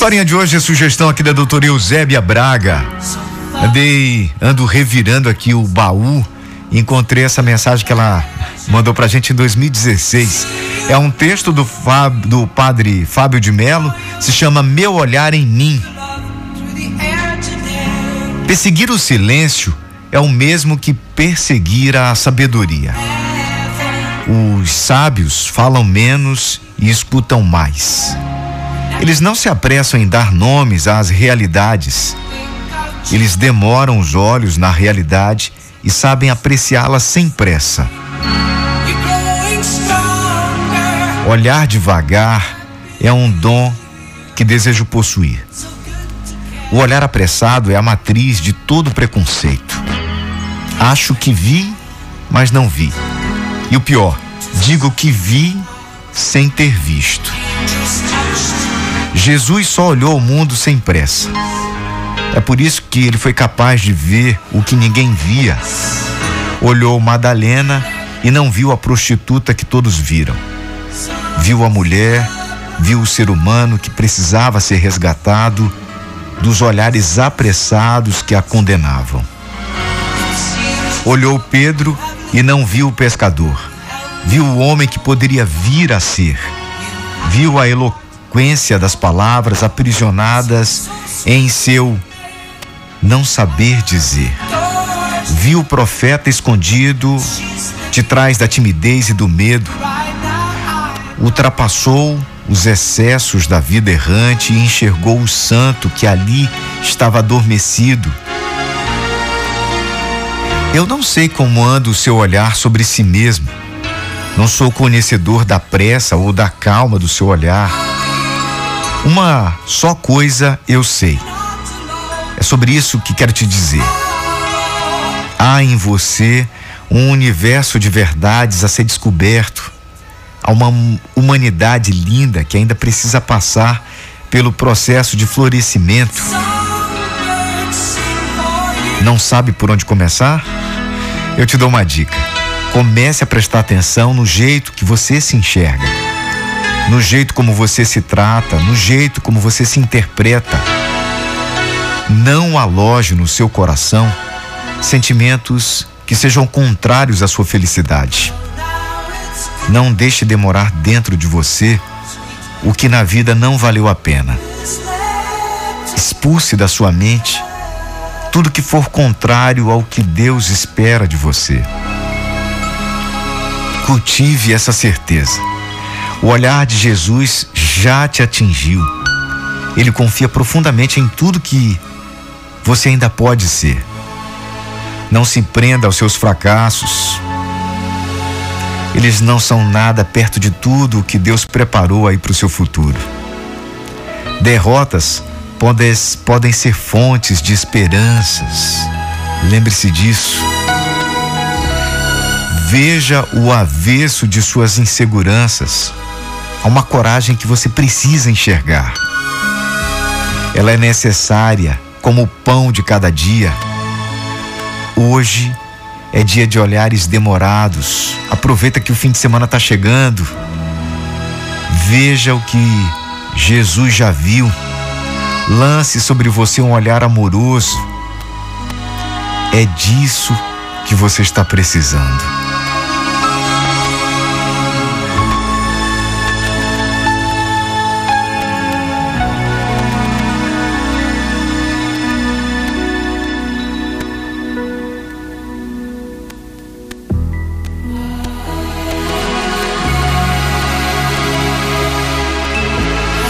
historinha de hoje é sugestão aqui da doutora Eusébia Braga. Andei, ando revirando aqui o baú e encontrei essa mensagem que ela mandou pra gente em 2016. É um texto do, Fábio, do padre Fábio de Melo, se chama Meu Olhar em Mim. Perseguir o silêncio é o mesmo que perseguir a sabedoria. Os sábios falam menos e escutam mais. Eles não se apressam em dar nomes às realidades. Eles demoram os olhos na realidade e sabem apreciá-la sem pressa. Olhar devagar é um dom que desejo possuir. O olhar apressado é a matriz de todo preconceito. Acho que vi, mas não vi. E o pior, digo que vi sem ter visto. Jesus só olhou o mundo sem pressa. É por isso que ele foi capaz de ver o que ninguém via. Olhou Madalena e não viu a prostituta que todos viram. Viu a mulher, viu o ser humano que precisava ser resgatado dos olhares apressados que a condenavam. Olhou Pedro e não viu o pescador. Viu o homem que poderia vir a ser. Viu a eloquência das palavras aprisionadas em seu não saber dizer. Viu o profeta escondido de trás da timidez e do medo. Ultrapassou os excessos da vida errante e enxergou o santo que ali estava adormecido. Eu não sei como anda o seu olhar sobre si mesmo. Não sou conhecedor da pressa ou da calma do seu olhar. Uma só coisa eu sei é sobre isso que quero te dizer. Há em você um universo de verdades a ser descoberto. Há uma humanidade linda que ainda precisa passar pelo processo de florescimento. Não sabe por onde começar? Eu te dou uma dica. Comece a prestar atenção no jeito que você se enxerga, no jeito como você se trata, no jeito como você se interpreta. Não aloje no seu coração sentimentos que sejam contrários à sua felicidade. Não deixe demorar dentro de você o que na vida não valeu a pena. Expulse da sua mente tudo que for contrário ao que Deus espera de você. Cultive essa certeza. O olhar de Jesus já te atingiu. Ele confia profundamente em tudo que você ainda pode ser. Não se prenda aos seus fracassos. Eles não são nada perto de tudo o que Deus preparou aí para o seu futuro. Derrotas podem, podem ser fontes de esperanças. Lembre-se disso. Veja o avesso de suas inseguranças. Há uma coragem que você precisa enxergar. Ela é necessária como o pão de cada dia. Hoje é dia de olhares demorados. Aproveita que o fim de semana está chegando. Veja o que Jesus já viu. Lance sobre você um olhar amoroso. É disso que você está precisando.